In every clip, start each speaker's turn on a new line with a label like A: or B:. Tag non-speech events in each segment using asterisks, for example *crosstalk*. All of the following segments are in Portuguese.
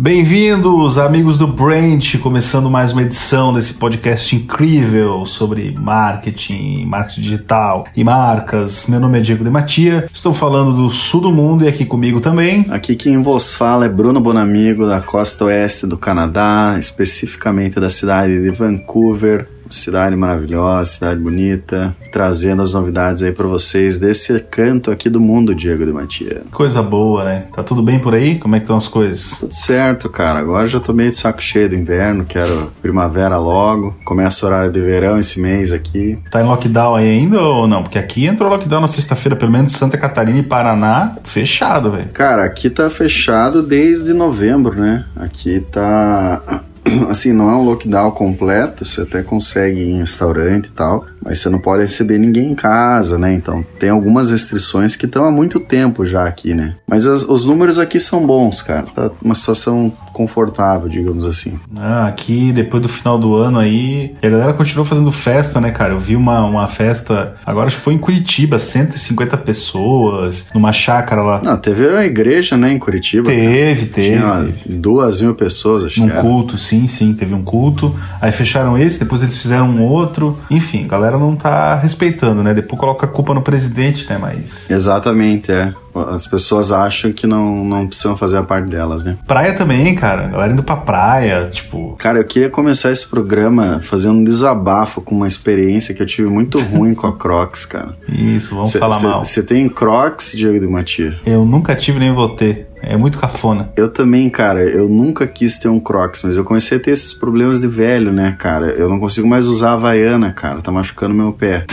A: Bem-vindos, amigos do Brand, começando mais uma edição desse podcast incrível sobre marketing, marketing digital e marcas. Meu nome é Diego de Matia, estou falando do sul do mundo e aqui comigo também.
B: Aqui quem vos fala é Bruno Bonamigo, da costa oeste do Canadá, especificamente da cidade de Vancouver, cidade maravilhosa, cidade bonita, trazendo as novidades aí para vocês desse canto aqui do mundo, Diego de Matia.
A: Coisa boa, né? Tá tudo bem por aí? Como é que estão as coisas?
B: Tudo certo, cara. Agora já tô meio de saco cheio do inverno, quero primavera logo. Começa o horário de verão esse mês aqui.
A: Tá em lockdown aí ainda ou não? Porque aqui entrou lockdown na sexta-feira, pelo menos Santa Catarina e Paraná, fechado, velho.
B: Cara, aqui tá fechado desde novembro, né? Aqui tá *clears throat* assim, não é um lockdown completo, você até consegue ir em restaurante e tal, mas você não pode receber ninguém em casa, né? Então tem algumas restrições que estão há muito tempo já aqui, né? Mas as, os números aqui são bons, cara. Tá uma situação confortável, digamos assim.
A: Ah, aqui depois do final do ano aí, e a galera continuou fazendo festa, né, cara? Eu vi uma, uma festa, agora acho que foi em Curitiba, 150 pessoas, numa chácara lá.
B: Não, teve a igreja, né, em Curitiba.
A: Teve, cara. teve.
B: Tinha duas mil pessoas, acho
A: Num
B: era.
A: culto, sim, sim, teve um culto. Aí fecharam esse, depois eles fizeram um outro. Enfim, a galera não tá respeitando, né? Depois coloca a culpa no presidente, né? Mas.
B: Exatamente, é. As pessoas acham que não, não precisam fazer a parte delas, né?
A: Praia também, cara. A galera indo pra praia, tipo.
B: Cara, eu queria começar esse programa fazendo um desabafo com uma experiência que eu tive muito ruim com a Crocs, cara.
A: Isso, vamos
B: cê,
A: falar
B: cê,
A: mal.
B: Você tem Crocs, Diego de Matia?
A: Eu nunca tive nem vou ter. É muito cafona.
B: Eu também, cara. Eu nunca quis ter um Crocs, mas eu comecei a ter esses problemas de velho, né, cara? Eu não consigo mais usar a Havaiana, cara. Tá machucando meu pé.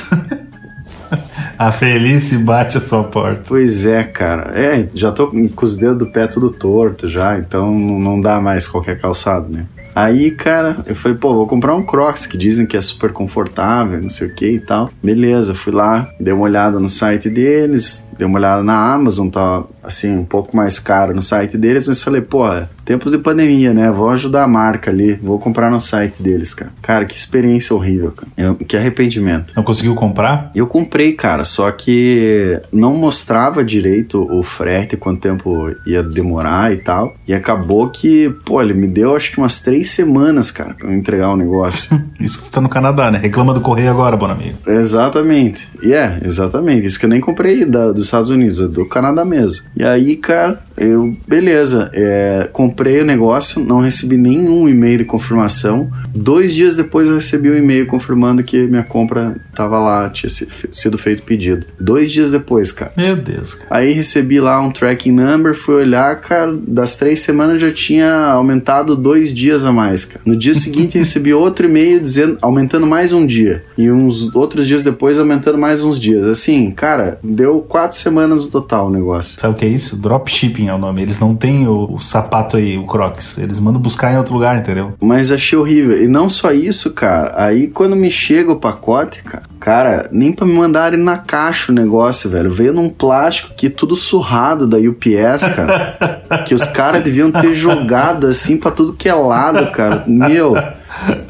B: *laughs*
A: a Felice bate a sua porta.
B: Pois é, cara. É, já tô com os dedos do pé tudo torto já, então não dá mais qualquer calçado, né? Aí, cara, eu falei, pô, vou comprar um Crocs que dizem que é super confortável, não sei o que e tal. Beleza, fui lá, dei uma olhada no site deles, dei uma olhada na Amazon, tá assim, um pouco mais caro no site deles, mas falei, pô, tempo de pandemia, né? Vou ajudar a marca ali, vou comprar no site deles, cara. Cara, que experiência horrível, cara. Eu, que arrependimento.
A: Não conseguiu comprar?
B: Eu comprei, cara, só que não mostrava direito o frete, quanto tempo ia demorar e tal. E acabou que, pô, ele me deu acho que umas três semanas, cara, pra eu entregar o um negócio. *laughs*
A: Isso que tá no Canadá, né? Reclama do correio agora, bom amigo.
B: Exatamente. E yeah, é, exatamente. Isso que eu nem comprei da, dos Estados Unidos, é do Canadá mesmo. E aí, cara, eu, beleza, é, comprei o negócio, não recebi nenhum e-mail de confirmação. Dois dias depois eu recebi um e-mail confirmando que minha compra tava lá, tinha sido feito pedido. Dois dias depois, cara.
A: Meu Deus, cara.
B: Aí recebi lá um tracking number, fui olhar, cara, das três semanas já tinha aumentado dois dias a mais, cara. No dia seguinte *laughs* recebi outro e-mail dizendo, aumentando mais um dia. E uns outros dias depois aumentando mais uns dias. Assim, cara, deu quatro semanas no total o negócio.
A: Sabe o que é isso? Dropshipping é o nome. Eles não têm o, o, sapato aí, o Crocs. Eles mandam buscar em outro lugar, entendeu?
B: Mas achei horrível. E não só isso, cara. Aí quando me chega o pacote, cara, cara, nem pra me mandarem na caixa o negócio, velho. Veio num plástico que tudo surrado da UPS, cara. *laughs* que os caras deviam ter jogado assim pra tudo que é lado, cara. Meu.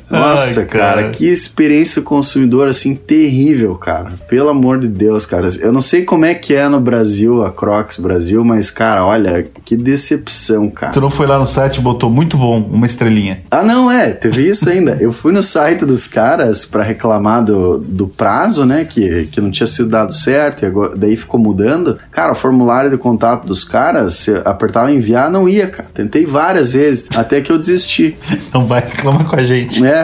B: Nossa, Ai, cara. cara, que experiência consumidora assim terrível, cara. Pelo amor de Deus, cara. Eu não sei como é que é no Brasil, a Crocs Brasil, mas, cara, olha, que decepção, cara.
A: Tu não foi lá no site e botou muito bom, uma estrelinha.
B: Ah, não, é, teve isso ainda. Eu fui no site dos caras para reclamar do, do prazo, né, que, que não tinha sido dado certo, e agora, daí ficou mudando. Cara, o formulário de contato dos caras, se apertava enviar, não ia, cara. Tentei várias vezes, até que eu desisti. *laughs*
A: Não vai reclamar com a gente.
B: É,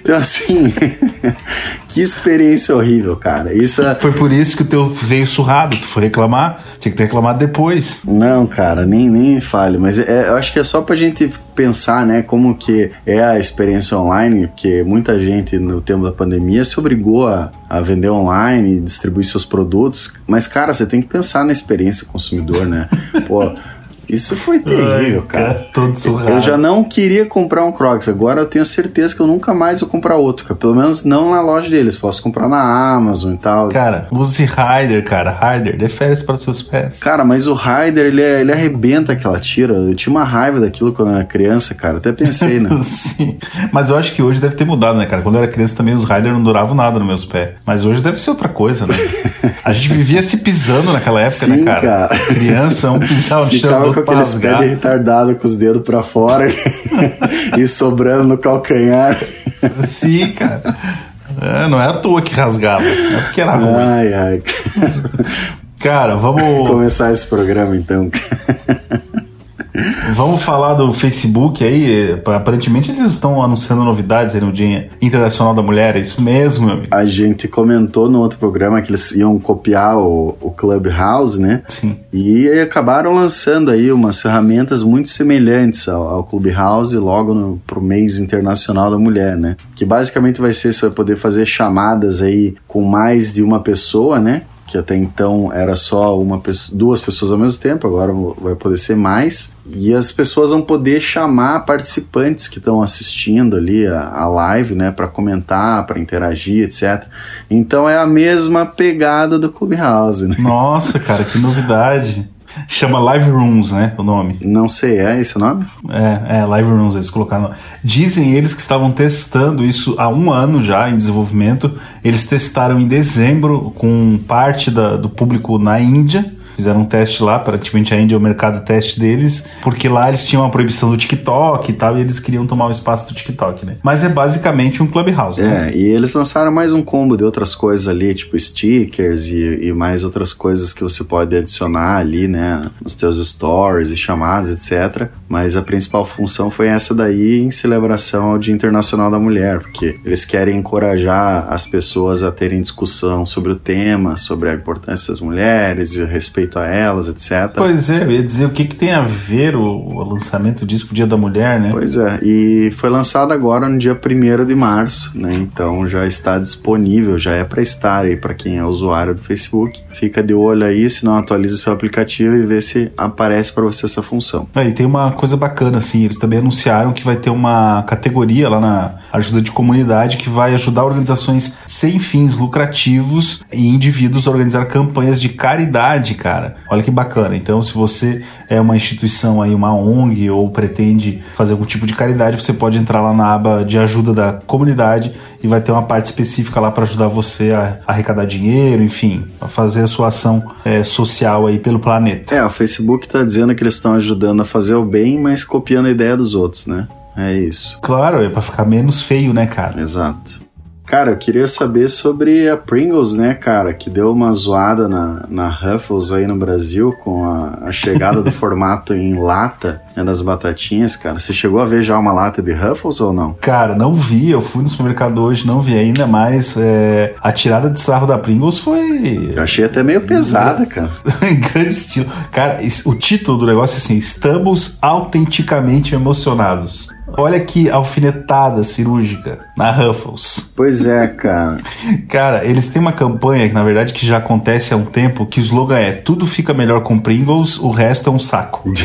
B: então, assim, *laughs* que experiência horrível, cara. Isso é...
A: Foi por isso que o teu veio surrado. Tu foi reclamar, tinha que ter reclamado depois.
B: Não, cara, nem, nem fale. Mas é, eu acho que é só pra gente pensar, né, como que é a experiência online, porque muita gente no tempo da pandemia se obrigou a, a vender online, distribuir seus produtos. Mas, cara, você tem que pensar na experiência consumidor, né? *laughs* Pô Isso foi terrível,
A: Ai,
B: cara.
A: Todo surrado.
B: Eu já não queria comprar um Crocs, agora eu tenho certeza que eu nunca mais vou comprar outro, cara. Pelo menos não na loja deles, posso comprar na Amazon e tal.
A: Cara, use Rider, cara. Rider, dê férias para os seus pés.
B: Cara, mas o Rider, ele, é- ele arrebenta aquela tira. Eu tinha uma raiva daquilo quando eu era criança, cara. Até pensei, né? *laughs*
A: Sim. Mas eu acho que hoje deve ter mudado, né, cara? Quando eu era criança também os Rider não duravam nada nos meus pés. Mas hoje deve ser outra coisa, né? *laughs* A gente vivia se pisando naquela época,
B: Sim,
A: né, cara?
B: cara.
A: Criança, um pisar no chão,
B: com aqueles pés de retardado com os dedos pra fora *laughs* e sobrando no calcanhar.
A: Sim, cara. É, não é à toa que rasgava. É porque era ruim.
B: Ai, ai.
A: Cara, vamos,
B: Começar esse programa então. *laughs*
A: vamos falar do Facebook aí. Aparentemente eles estão anunciando novidades aí no Dia Internacional da Mulher. É isso mesmo, meu amigo.
B: A gente comentou no outro programa que eles iam copiar o, o Clubhouse, né?
A: Sim.
B: E acabaram lançando aí umas ferramentas muito semelhantes ao, ao Clubhouse logo no, pro mês internacional da mulher, né? Que basicamente vai ser, você vai poder fazer chamadas aí com mais de uma pessoa, né? Que até então era só uma pessoa, duas pessoas ao mesmo tempo, agora vai poder ser mais. E as pessoas vão poder chamar participantes que estão assistindo ali a, a live, né? Para comentar, para interagir, etc. Então é a mesma pegada do Clubhouse, né?
A: Nossa, cara, que novidade. Chama Live Rooms, né? O nome.
B: Não sei, é esse o nome?
A: É, é, Live Rooms, eles colocaram. Dizem eles que estavam testando isso há um ano já em desenvolvimento. Eles testaram em dezembro com parte da- do público na Índia. Fizeram um teste lá, praticamente a é o mercado teste deles, porque lá eles tinham a proibição do TikTok e tal, e eles queriam tomar o espaço do TikTok, né? Mas é basicamente um Clubhouse, né?
B: É, e eles lançaram mais um combo de outras coisas ali, tipo stickers e, e mais outras coisas que você pode adicionar ali, né, nos teus stories e chamadas, etc. Mas a principal função foi essa daí em celebração ao Dia Internacional da Mulher, porque eles querem encorajar as pessoas a terem discussão sobre o tema, sobre a importância das mulheres e o respeito a elas, etc.
A: Pois é, eu ia dizer o que, que tem a ver o, o lançamento disso com o Dia da Mulher, né?
B: Pois é, e foi lançado agora no dia 1 de março, né? Então já está disponível, já é para estar aí para quem é usuário do Facebook. Fica de olho aí, se não atualiza seu aplicativo e vê se aparece para você essa função.
A: É, e tem uma coisa bacana, assim, eles também anunciaram que vai ter uma categoria lá na ajuda de comunidade que vai ajudar organizações sem fins lucrativos e indivíduos a organizar campanhas de caridade, cara. Olha que bacana. Então, se você é uma instituição aí, uma ONG ou pretende fazer algum tipo de caridade, você pode entrar lá na aba de ajuda da comunidade e vai ter uma parte específica lá para ajudar você a arrecadar dinheiro, enfim, a fazer a sua ação é, social aí pelo planeta.
B: É, o Facebook tá dizendo que eles estão ajudando a fazer o bem, mas copiando a ideia dos outros, né? É isso.
A: Claro, é para ficar menos feio, né, cara?
B: Exato. Cara, eu queria saber sobre a Pringles, né, cara, que deu uma zoada na, na Ruffles aí no Brasil com a, a chegada do *laughs* formato em lata né, das batatinhas, cara. Você chegou a ver já uma lata de Ruffles ou não?
A: Cara, não vi, eu fui no supermercado hoje, não vi ainda, mas é, a tirada de sarro da Pringles foi
B: Eu achei até meio pesada, cara. *laughs*
A: em grande estilo. Cara, o título do negócio é assim: Estamos autenticamente emocionados. Olha que alfinetada cirúrgica na Ruffles.
B: Pois é, cara.
A: Cara, eles têm uma campanha que na verdade que já acontece há um tempo, que o slogan é tudo fica melhor com Pringles, o resto é um saco. *laughs*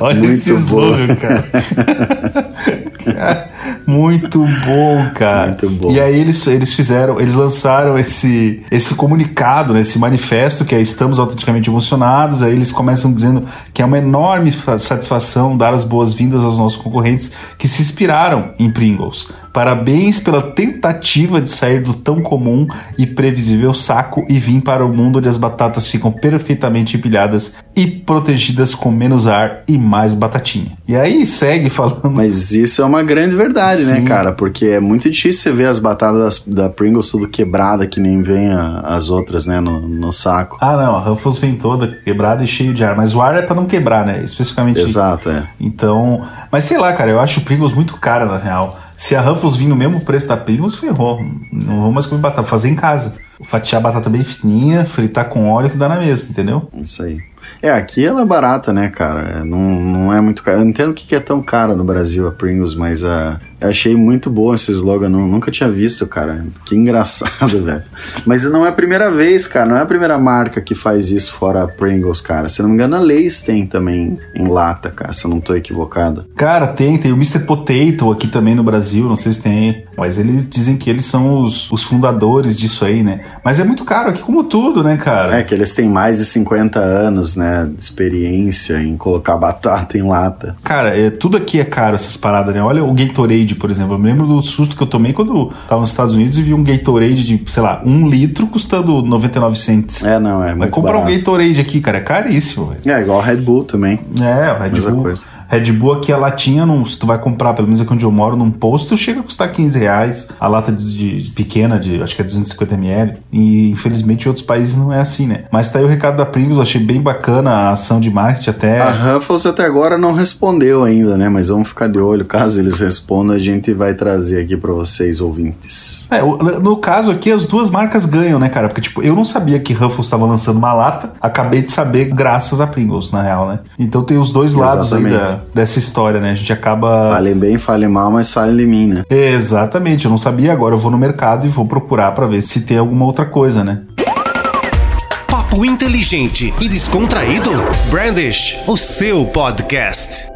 A: Olha
B: Muito
A: esse slogan, cara. Cara, *laughs* *laughs* Muito bom, cara.
B: Muito bom.
A: E aí eles, eles fizeram, eles lançaram esse, esse comunicado, né, esse manifesto que é Estamos Autenticamente Emocionados. Aí eles começam dizendo que é uma enorme sa- satisfação dar as boas-vindas aos nossos concorrentes que se inspiraram em Pringles. Parabéns pela tentativa de sair do tão comum e previsível saco e vir para o mundo onde as batatas ficam perfeitamente empilhadas e protegidas com menos ar e mais batatinha. E aí segue falando.
B: Mas isso é uma grande verdade, né,
A: Sim.
B: cara? Porque é muito difícil você ver as batatas da Pringles tudo quebrada, que nem vem a- as outras, né, no, no saco.
A: Ah, não, a Ruffles vem toda quebrada e cheio de ar. Mas o ar é pra não quebrar, né? Especificamente.
B: Exato, é.
A: Então. Mas sei lá, cara, eu acho o Pringles muito cara, na real. Se a Ruffles vir no mesmo preço da Pringles, ferrou. Não vou mais comer batata. Vou fazer em casa. Fatiar a batata bem fininha, fritar com óleo que dá na mesma, entendeu?
B: Isso aí. É, aqui ela é barata, né, cara? É, não, não é muito cara. Eu não entendo o que é tão cara no Brasil a Pringles, mas a, eu achei muito bom esse slogan, não, nunca tinha visto, cara. Que *laughs* engraçado, velho. Mas não é a primeira vez, cara. Não é a primeira marca que faz isso fora a Pringles, cara. Se não me engano, a Lay's tem também em lata, cara, se eu não tô equivocado.
A: Cara, tem, tem o Mr. Potato aqui também no Brasil, não sei se tem, mas eles dizem que eles são os, os fundadores disso aí, né? Mas é muito caro aqui, como tudo, né, cara?
B: É que eles têm mais de 50 anos, né, de experiência em colocar batata em lata.
A: Cara, é, tudo aqui é caro, essas paradas, né? Olha o Gatorade, por exemplo. Eu me lembro do susto que eu tomei quando tava nos Estados Unidos e vi um Gatorade de, sei lá, um litro custando 99 cents.
B: É, não, é
A: Vai
B: muito
A: comprar
B: barato.
A: um Gatorade aqui, cara, é caríssimo, velho.
B: É, igual Red Bull também.
A: É, o Red
B: Mesma
A: Bull.
B: coisa.
A: Red Bull aqui, a latinha, num, se tu vai comprar, pelo menos aqui onde eu moro, num posto, chega a custar 15 reais. A lata de, de pequena, de acho que é 250 ml. E infelizmente em outros países não é assim, né? Mas tá aí o recado da Pringles, achei bem bacana a ação de marketing até.
B: A Ruffles até agora não respondeu ainda, né? Mas vamos ficar de olho. Caso eles respondam, a gente vai trazer aqui pra vocês, ouvintes.
A: É, no caso aqui, as duas marcas ganham, né, cara? Porque, tipo, eu não sabia que Ruffles estava lançando uma lata, acabei de saber graças a Pringles, na real, né? Então tem os dois lados aí
B: Exatamente.
A: da- dessa história, né? A gente acaba.
B: Falem bem, falem mal, mas falem de mim, né?
A: Exatamente, eu não sabia, agora eu vou no mercado e vou procurar pra ver se tem alguma outra coisa, né?
C: Papo inteligente e descontraído? Brandish, o seu podcast.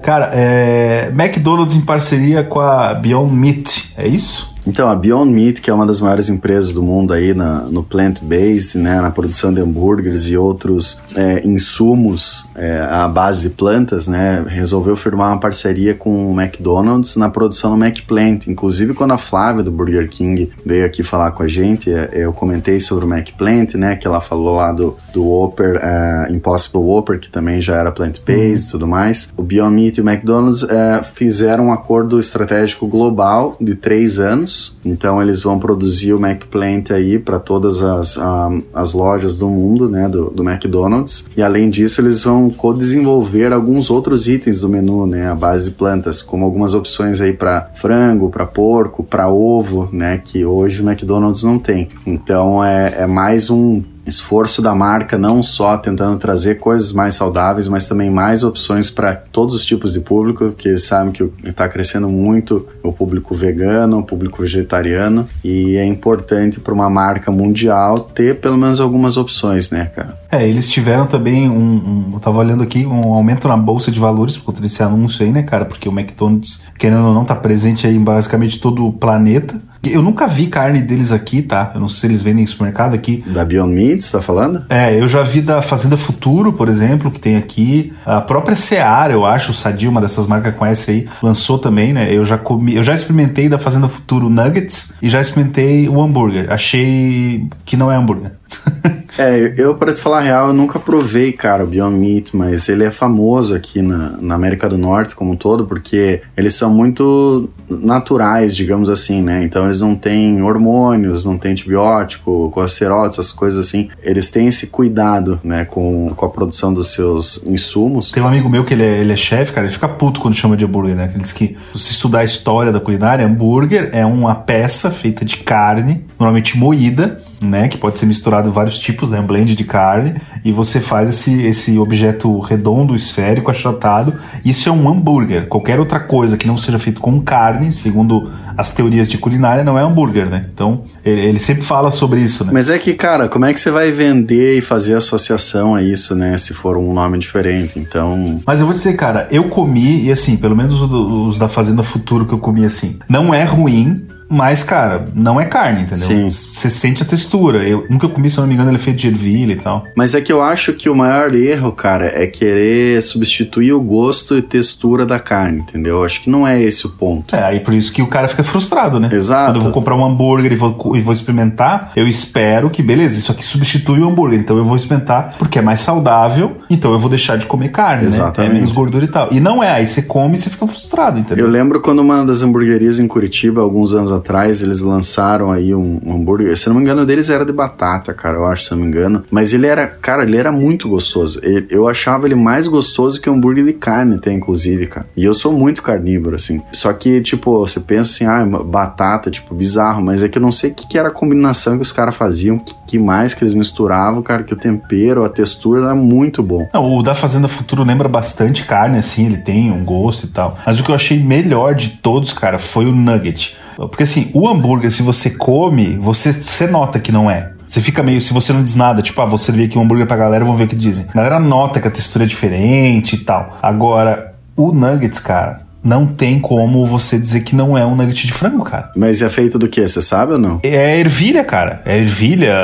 A: Cara, é. McDonald's em parceria com a Beyond Meat, é isso?
B: Então, a Beyond Meat, que é uma das maiores empresas do mundo aí na, no plant-based, né, na produção de hambúrgueres e outros é, insumos é, à base de plantas, né, resolveu firmar uma parceria com o McDonald's na produção no McPlant. Inclusive, quando a Flávia do Burger King veio aqui falar com a gente, é, eu comentei sobre o McPlant, né, que ela falou lá do, do Whopper, é, Impossible Whopper, que também já era plant-based e tudo mais. O Beyond Meat e o McDonald's é, fizeram um acordo estratégico global de três anos. Então eles vão produzir o McPlant aí para todas as, ah, as lojas do mundo, né, do, do McDonald's. E além disso, eles vão co-desenvolver alguns outros itens do menu, né, à base de plantas, como algumas opções aí para frango, para porco, para ovo, né, que hoje o McDonald's não tem. Então é, é mais um esforço da marca não só tentando trazer coisas mais saudáveis, mas também mais opções para todos os tipos de público, porque eles sabem que está crescendo muito o público vegano, o público vegetariano, e é importante para uma marca mundial ter pelo menos algumas opções, né, cara?
A: É, eles tiveram também um, um- Eu tava olhando aqui, um aumento na bolsa de valores por conta desse anúncio aí, né, cara? Porque o McDonald's, querendo ou não, tá presente aí em basicamente todo o planeta. Eu nunca vi carne deles aqui, tá? Eu não sei se eles vendem em supermercado aqui.
B: Da Beyond Meat, você tá falando?
A: É, eu já vi da Fazenda Futuro, por exemplo, que tem aqui. A própria Seara, eu acho, o Sadia, uma dessas marcas essa aí, lançou também, né? Eu já comi, eu já experimentei da Fazenda Futuro nuggets e já experimentei o hambúrguer. Achei que não é hambúrguer. *laughs*
B: É, eu, para te falar a real, eu nunca provei, cara, o Beyond Meat, mas ele é famoso aqui na, na América do Norte como um todo, porque eles são muito naturais, digamos assim, né? Então eles não têm hormônios, não têm antibiótico, colesterol, essas coisas assim. Eles têm esse cuidado, né, com, com a produção dos seus insumos.
A: Tem um amigo meu que ele é, ele é chefe, cara, ele fica puto quando chama de hambúrguer, né? Ele diz que se estudar a história da culinária, hambúrguer é uma peça feita de carne, normalmente moída, né? Que pode ser misturado vários tipos, né? Um blend de carne, e você faz esse, esse objeto redondo, esférico, achatado. Isso é um hambúrguer. Qualquer outra coisa que não seja feito com carne, segundo as teorias de culinária, não é hambúrguer, né? Então, ele, sempre fala sobre isso, né?
B: Mas é que, cara, como é que você vai vender e fazer associação a isso, né? Se for um nome diferente. Então,
A: Mas eu vou dizer, cara, eu comi, e assim, pelo menos os da Fazenda Futuro que eu comi assim, não é ruim, mas, cara, não é carne, entendeu?
B: Sim.
A: Você sente a textura. Eu nunca comi, se eu não me engano, ele é feito de ervilha e tal.
B: Mas é que eu acho que o maior erro, cara, é querer substituir o gosto e textura da carne, entendeu? Eu acho que não é esse o ponto.
A: É, aí por isso que o cara fica frustrado, né?
B: Exato.
A: Quando eu vou comprar um hambúrguer e vou, e vou experimentar, eu espero que, beleza, isso aqui substitui o hambúrguer. Então eu vou experimentar porque é mais saudável, então eu vou deixar de comer carne,
B: Exatamente.
A: né? É menos gordura e tal. E não é, aí você come e você fica frustrado, entendeu?
B: Eu lembro quando uma das hamburguerias em Curitiba, alguns anos atrás eles lançaram aí um, um hambúrguer. Se não me engano, deles era de batata, cara, eu acho, se não me engano. Mas ele era, cara, ele era muito gostoso. Ele, eu achava ele mais gostoso que hambúrguer de carne, até, inclusive, cara. E eu sou muito carnívoro, assim. Só que, tipo, você pensa assim, ah, batata, tipo, bizarro, mas é que eu não sei o que, que era a combinação que os caras faziam, que, que mais que eles misturavam, cara, que o tempero, a textura era muito bom.
A: Não, o da Fazenda Futuro lembra bastante carne, assim, ele tem um gosto e tal. Mas o que eu achei melhor de todos, cara, foi o nugget. Porque assim, o hambúrguer, se você come, você, você nota que não é. Você fica meio, se você não diz nada, tipo, ah, vou servir aqui um hambúrguer pra galera, vamos ver o que dizem. A galera nota que a textura é diferente e tal. Agora, o nuggets, cara, não tem como você dizer que não é um nugget de frango, cara.
B: Mas é feito do que? Você sabe ou não?
A: É ervilha, cara. É ervilha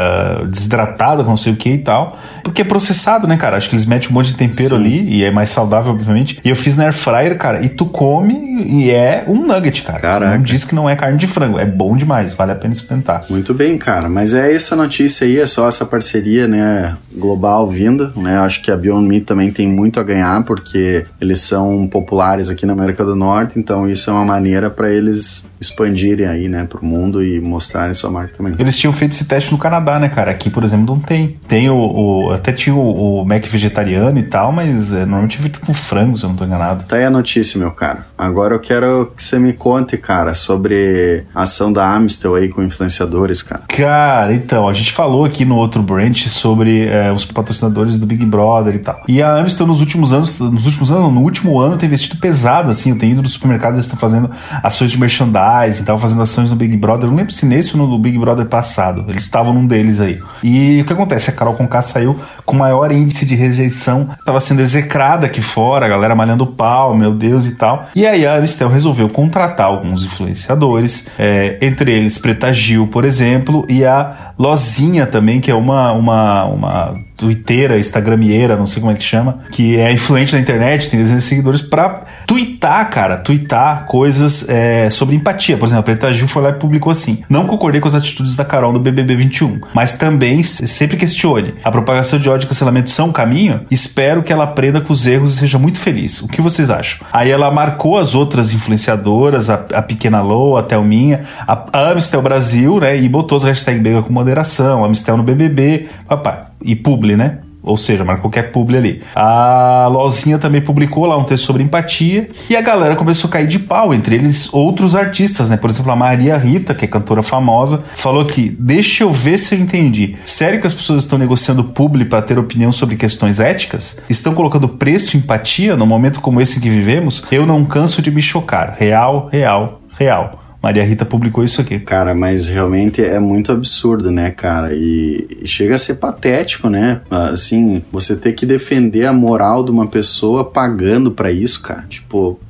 A: desidratada, não sei o que e tal. Porque é processado, né, cara? Acho que eles metem um monte de tempero Sim. ali e é mais saudável, obviamente. E eu fiz na air fryer, cara, e tu come e é um nugget, cara. Caraca. Tu não diz que não é carne de frango. É bom demais, vale a pena experimentar.
B: Muito bem, cara. Mas é essa notícia aí, é só essa parceria, né, global vindo, né? Acho que a Beyond Meat também tem muito a ganhar porque eles são populares aqui na América do Norte, então isso é uma maneira para eles expandirem aí, né, pro mundo e mostrarem sua marca também.
A: Eles tinham feito esse teste no Canadá, né, cara? Aqui, por exemplo, não tem. Tem o, o até tinha o, o, Mac vegetariano e tal, mas é, normalmente é feito com frango, se eu não tô enganado.
B: Tá aí a notícia, meu cara. Agora eu quero que você me conte, cara, sobre a ação da Amstel aí com influenciadores, cara.
A: Cara, então, a gente falou aqui no outro branch sobre é, os patrocinadores do Big Brother e tal. E a Amstel nos últimos anos, nos últimos anos, no último ano, tem investido pesado, assim, eu tenho ido no supermercado, eles estão fazendo ações de merchandising, estavam fazendo ações no Big Brother, eu não lembro se nesse ou no Big Brother passado, eles estavam num deles aí. E o que acontece? A Carol Conká saiu com maior índice de rejeição, estava sendo execrada aqui fora, a galera malhando pau, meu Deus e tal. E a Amistel resolveu contratar alguns influenciadores, é, entre eles Preta Gil, por exemplo, e a Lozinha também, que é uma, uma, uma twitteira, instagramieira, não sei como é que chama, que é influente na internet, tem dezenas de seguidores, pra twittar, cara, twittar coisas é, sobre empatia. Por exemplo, a Preta Gil foi lá e publicou assim: Não concordei com as atitudes da Carol no BBB 21, mas também sempre questione. A propagação de ódio e cancelamento são um caminho? Espero que ela aprenda com os erros e seja muito feliz. O que vocês acham? Aí ela marcou as outras influenciadoras, a, a Pequena Lou, a Thelminha, a, Amistel Brasil, né, e botou as hashtags Bega com moderação, Amistel no BBB, papai e publi, né? Ou seja, marcou qualquer publi ali. A Lozinha também publicou lá um texto sobre empatia e a galera começou a cair de pau, entre eles outros artistas, né? Por exemplo, a Maria Rita, que é cantora famosa, falou que deixa eu ver se eu entendi. Sério que as pessoas estão negociando publi para ter opinião sobre questões éticas? Estão colocando preço em empatia no momento como esse em que vivemos? Eu não canso de me chocar. Real, real, real. Maria Rita publicou isso aqui.
B: Cara, mas realmente é muito absurdo, né, cara? E, chega a ser patético, né? Assim, você ter que defender a moral de uma pessoa pagando para isso, cara. Tipo,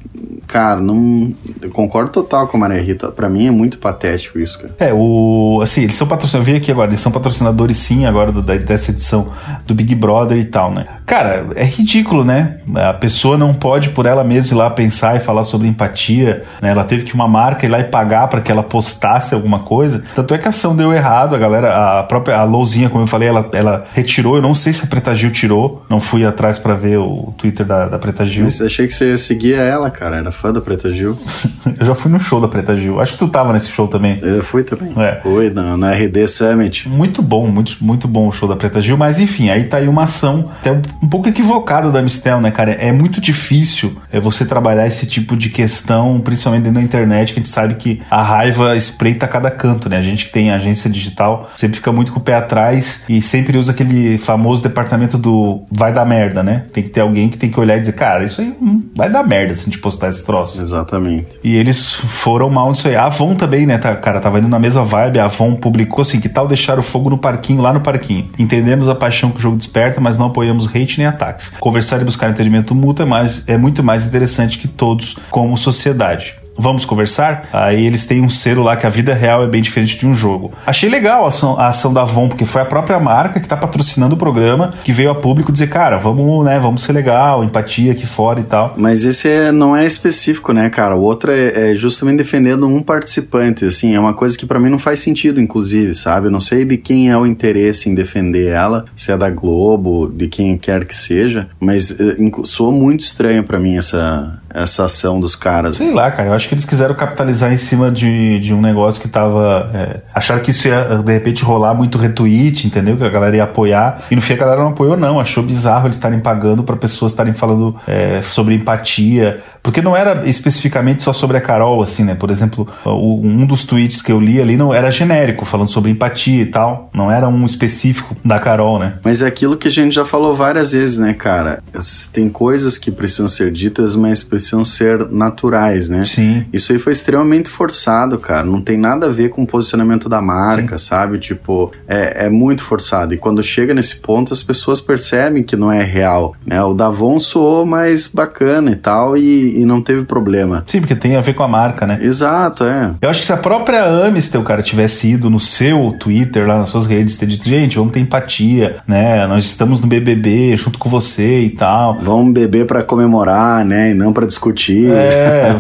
B: cara, não. Eu concordo total com a Maria Rita. Pra mim é muito patético isso, cara.
A: É, o. Assim, eles são patrocinadores. Eu vi aqui agora, eles são patrocinadores sim agora do, dessa edição do Big Brother e tal, né? Cara, é ridículo, né? A pessoa não pode por ela mesma ir lá pensar e falar sobre empatia, né? Ela teve que uma marca ir lá e pagar para que ela postasse alguma coisa. Tanto é que a ação deu errado, a galera, a própria a Louzinha, como eu falei, ela, ela retirou. Eu não sei se a Preta Gil tirou, não fui atrás para ver o Twitter da, da Preta Gil.
B: Mas achei que você seguia ela, cara. Era fã da Preta Gil. *laughs*
A: eu já fui no show da Preta Gil. Acho que tu tava nesse show também.
B: Eu fui também. É. Fui no, no RD Summit.
A: Muito bom, muito, muito bom o show da Preta Gil. Mas enfim, aí tá aí uma ação até um pouco equivocada da Mistel, né, cara? É muito difícil é, você trabalhar esse tipo de questão, principalmente dentro da internet, que a gente sabe que a raiva espreita a cada canto, né? A gente que tem agência digital sempre fica muito com o pé atrás e sempre usa aquele famoso departamento do vai dar merda, né? Tem que ter alguém que tem que olhar e dizer, cara, isso aí vai dar merda se a gente postar esse troço.
B: Exatamente.
A: E eles foram mal nisso aí. A Avon também, né, tá, cara, tava indo na mesma vibe. A Avon publicou assim: que tal deixar o fogo no parquinho, lá no parquinho? Entendemos a paixão que o jogo desperta, mas não apoiamos hate nem ataques. Conversar e buscar entendimento mútuo é, mais, é muito mais interessante que todos como sociedade. Vamos conversar? Aí eles têm um selo lá que a vida real é bem diferente de um jogo. Achei legal a ação, a ação da Avon, porque foi a própria marca que está patrocinando o programa, que veio a público dizer, cara, vamos, né, vamos ser legal, empatia aqui fora e tal.
B: Mas esse é, não é específico, né, cara? O outro é, é justamente defendendo um participante, assim, é uma coisa que para mim não faz sentido, inclusive, sabe? Eu não sei de quem é o interesse em defender ela, se é da Globo, de quem quer que seja, mas uh, soou muito estranho para mim essa, essa ação dos caras.
A: Sei lá, cara, eu acho que eles quiseram capitalizar em cima de, de um negócio que tava. É, acharam que isso ia de repente rolar muito retweet, entendeu? Que a galera ia apoiar. E no fim a galera não apoiou, não. Achou bizarro eles estarem pagando para pessoas estarem falando é, sobre empatia. Porque não era especificamente só sobre a Carol, assim, né? Por exemplo, o, um dos tweets que eu li ali não era genérico, falando sobre empatia e tal. Não era um específico da Carol, né?
B: Mas é aquilo que a gente já falou várias vezes, né, cara? Tem coisas que precisam ser ditas, mas precisam ser naturais, né?
A: Sim.
B: Isso aí foi extremamente forçado, cara. Não tem nada a ver com o posicionamento da marca, Sim. sabe? Tipo, é, é muito forçado. E quando chega nesse ponto, as pessoas percebem que não é real, né? O Davon soou mais bacana e tal, e, e não teve problema.
A: Sim, porque tem a ver com a marca, né?
B: Exato, é.
A: Eu acho que se a própria Amistel, cara, tivesse ido no seu Twitter, lá nas suas redes, ter dito, gente, vamos ter empatia, né? Nós estamos no BBB junto com você e tal.
B: Vamos beber para comemorar, né? E não para discutir.
A: É,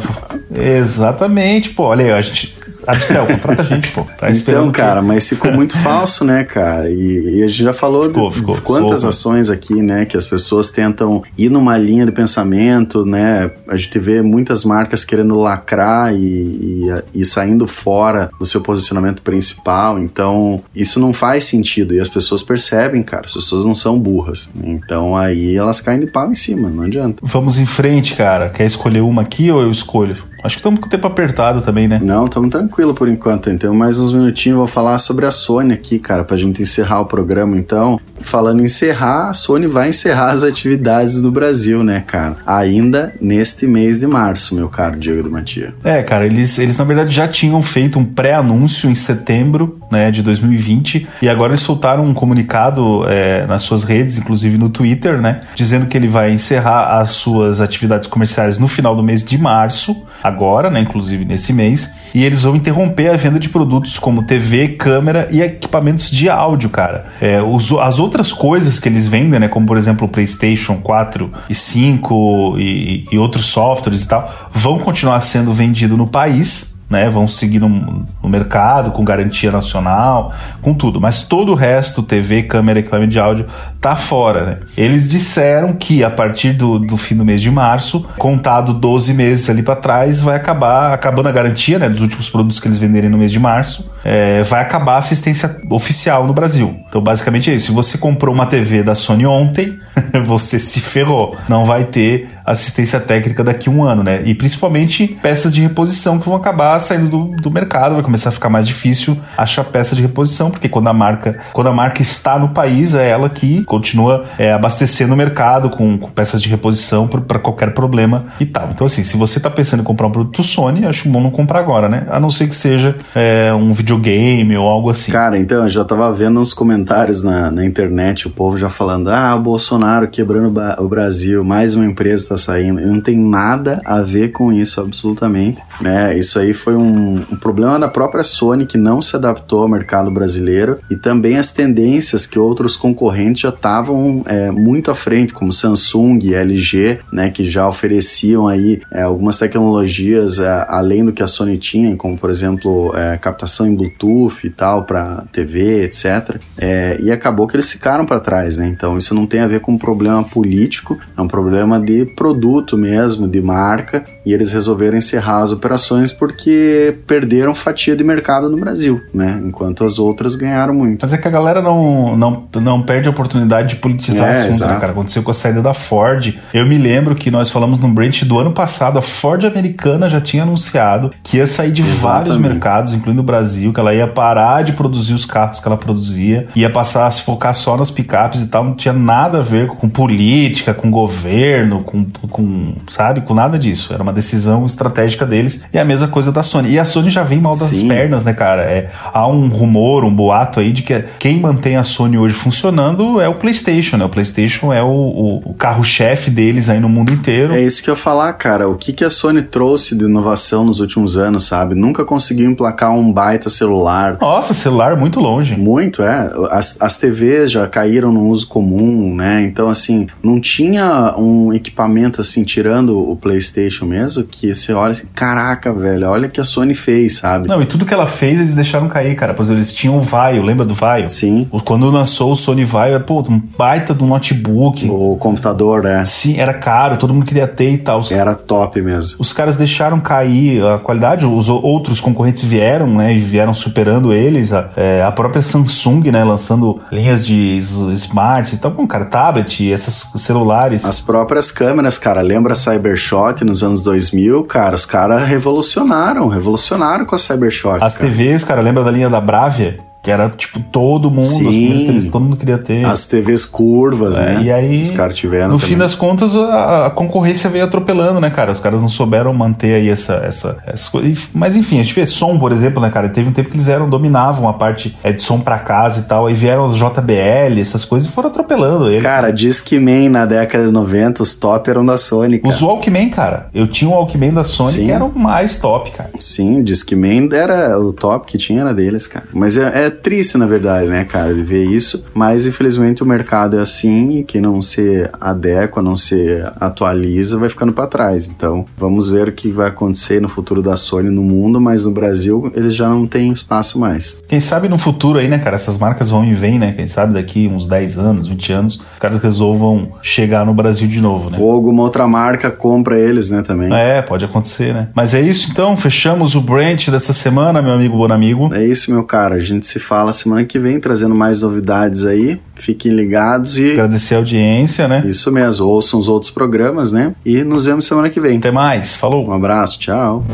A: *laughs* exatamente, pô. Olha aí, a gente Abstel, contrata a gente, pô. Tá
B: então, cara, que... mas ficou muito *laughs* falso, né, cara? E, e a gente já falou ficou, de ficou, quantas ações aqui, né, que as pessoas tentam ir numa linha de pensamento, né? A gente vê muitas marcas querendo lacrar e, e, e saindo fora do seu posicionamento principal. Então, isso não faz sentido. E as pessoas percebem, cara, as pessoas não são burras. Então, aí elas caem de pau em cima, não adianta.
A: Vamos em frente, cara. Quer escolher uma aqui ou eu escolho? Acho que estamos com o tempo apertado também, né?
B: Não, estamos tranquilo por enquanto. Então, mais uns minutinhos vou falar sobre a Sony aqui, cara, pra gente encerrar o programa. Então, falando em encerrar, a Sony vai encerrar as atividades do Brasil, né, cara? Ainda neste mês de março, meu caro Diego do Matia.
A: É, cara, eles, eles na verdade já tinham feito um pré-anúncio em setembro, né, de 2020, e agora eles soltaram um comunicado é, nas suas redes, inclusive no Twitter, né, dizendo que ele vai encerrar as suas atividades comerciais no final do mês de março agora, né, inclusive nesse mês, e eles vão interromper a venda de produtos como TV, câmera e equipamentos de áudio, cara. É, os, as outras coisas que eles vendem, né, como por exemplo o PlayStation 4 e 5 e, e outros softwares e tal, vão continuar sendo vendido no país, né, vão seguir no, no, mercado com garantia nacional, com tudo. Mas todo o resto, TV, câmera, equipamento de áudio, tá fora. Né? Eles disseram que a partir do, do fim do mês de março, contado 12 meses ali para trás, vai acabar, acabando a garantia né, dos últimos produtos que eles venderem no mês de março, é, vai acabar a assistência oficial no Brasil. Então, basicamente é isso. Se você comprou uma TV da Sony ontem, *laughs* você se ferrou. Não vai ter assistência técnica daqui a um ano, né? E principalmente peças de reposição que vão acabar saindo do, do mercado, vai começar a ficar mais difícil achar peça de reposição, porque quando a marca, quando a marca está no país, é ela que continua é, abastecendo o mercado com, com peças de reposição para qualquer problema e tal. Então, assim, se você está pensando em comprar um produto Sony, acho bom não comprar agora, né? A não ser que seja é, um videogame ou algo assim.
B: Cara, então, eu já tava vendo uns comentários na, na internet, o povo já falando: ah, o Bolsonaro quebrando o Brasil, mais uma empresa tá saindo. não tem nada a ver com isso, absolutamente. Né? Isso aí foi um, um, problema da própria Sony que não se adaptou ao mercado brasileiro e também as tendências que outros concorrentes já estavam é, muito à frente, como Samsung LG, né, que já ofereciam aí é, algumas tecnologias é, além do que a Sony tinha, como por exemplo é, captação em Bluetooth e tal para TV, etc. É, e acabou que eles ficaram para trás, né? Então isso não tem a ver com um problema político, é um problema de produto mesmo, de marca, e eles resolveram encerrar as operações porque perderam fatia de mercado no Brasil, né? Enquanto as outras ganharam muito.
A: Mas é que a galera não, não, não perde a oportunidade de politizar é, assunto, né, cara? Aconteceu com a saída da Ford. Eu me lembro que nós falamos no branch do ano passado, a Ford americana já tinha anunciado que ia sair de Exatamente. vários mercados, incluindo o Brasil, que ela ia parar de produzir os carros que ela produzia, ia passar a se focar só nas picapes e tal, não tinha nada a ver com política, com governo, com com, sabe, com nada disso. Era uma decisão estratégica deles. E a mesma coisa da Sony. E a Sony já vem mal das Sim. pernas, né, cara? É, há um rumor, um boato aí de que quem mantém a Sony hoje funcionando é o PlayStation, né? O PlayStation é o, o, o carro-chefe deles aí no mundo inteiro.
B: É isso que eu ia falar, cara. O que, que a Sony trouxe de inovação nos últimos anos, sabe? Nunca conseguiu emplacar um baita celular.
A: Nossa, celular muito longe.
B: Muito, é. As, as TVs já caíram no uso comum, né? Então, assim, não tinha um equipamento momento, assim, tirando o PlayStation mesmo, que você olha assim, caraca, velho, olha o que a Sony fez, sabe?
A: Não, e tudo que ela fez, eles deixaram cair, cara. Por exemplo, eles tinham o Vaio, lembra do Vaio?
B: Sim.
A: Quando lançou o Sony Vaio, pô, um baita do notebook.
B: O computador, né?
A: Sim, era caro, todo mundo queria ter e tal.
B: Era top mesmo.
A: Os caras deixaram cair a qualidade, os outros concorrentes vieram, né, e vieram superando eles. A, é, a própria Samsung, né, lançando linhas de smarts e tal, com cara, tablet, esses celulares.
B: As próprias câmeras, cara, lembra Cybershot nos anos 2000, cara, os caras revolucionaram, revolucionaram com a Cybershot.
A: As
B: cara.
A: TVs, cara, lembra da linha da Bravia? Que era, tipo, todo mundo,
B: Sim.
A: as primeiras TVs, todo mundo queria ter.
B: As TVs curvas,
A: É,
B: né?
A: E aí,
B: os caras tiveram
A: no
B: também.
A: fim das contas, a, a concorrência veio atropelando, né, cara? Os caras não souberam manter aí essa, essa, essa. Mas enfim, a gente vê som, por exemplo, né, cara? Teve um tempo que eles eram, dominavam a parte é, de som pra casa e tal. Aí vieram as JBL, essas coisas, e foram atropelando eles.
B: Cara, diz que Man na década de 90, os top eram da Sony, cara.
A: Os Walkman, cara. Eu tinha um Walkman da Sony
B: Sim.
A: que era o mais top, cara.
B: Sim, diz que Man era o top que tinha era deles, cara. Mas é, é triste, na verdade, né, cara, de ver isso. Mas infelizmente o mercado é assim e quem não se adequa, não se atualiza, vai ficando pra trás. Então, vamos ver o que vai acontecer no futuro da Sony no mundo, mas no Brasil eles já não têm espaço mais.
A: Quem sabe no futuro aí, né, cara, essas marcas vão e vêm, né? Quem sabe daqui uns 10 anos, 20 anos, os caras resolvam chegar no Brasil de novo, né?
B: Ou alguma outra marca compra eles, né, também.
A: É, pode acontecer, né? Mas é isso então, fechamos o branch dessa semana, meu amigo Bonamigo.
B: É isso, meu cara. A gente se fala semana que vem, trazendo mais novidades aí. Fiquem ligados e.
A: Agradecer a audiência, né?
B: Isso mesmo, ouçam os outros programas, né? E nos vemos semana que vem.
A: Até mais, falou!
B: Um abraço, tchau.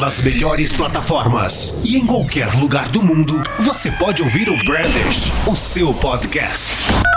C: Nas melhores plataformas e em qualquer lugar do mundo, você pode ouvir o Brandish, o seu podcast.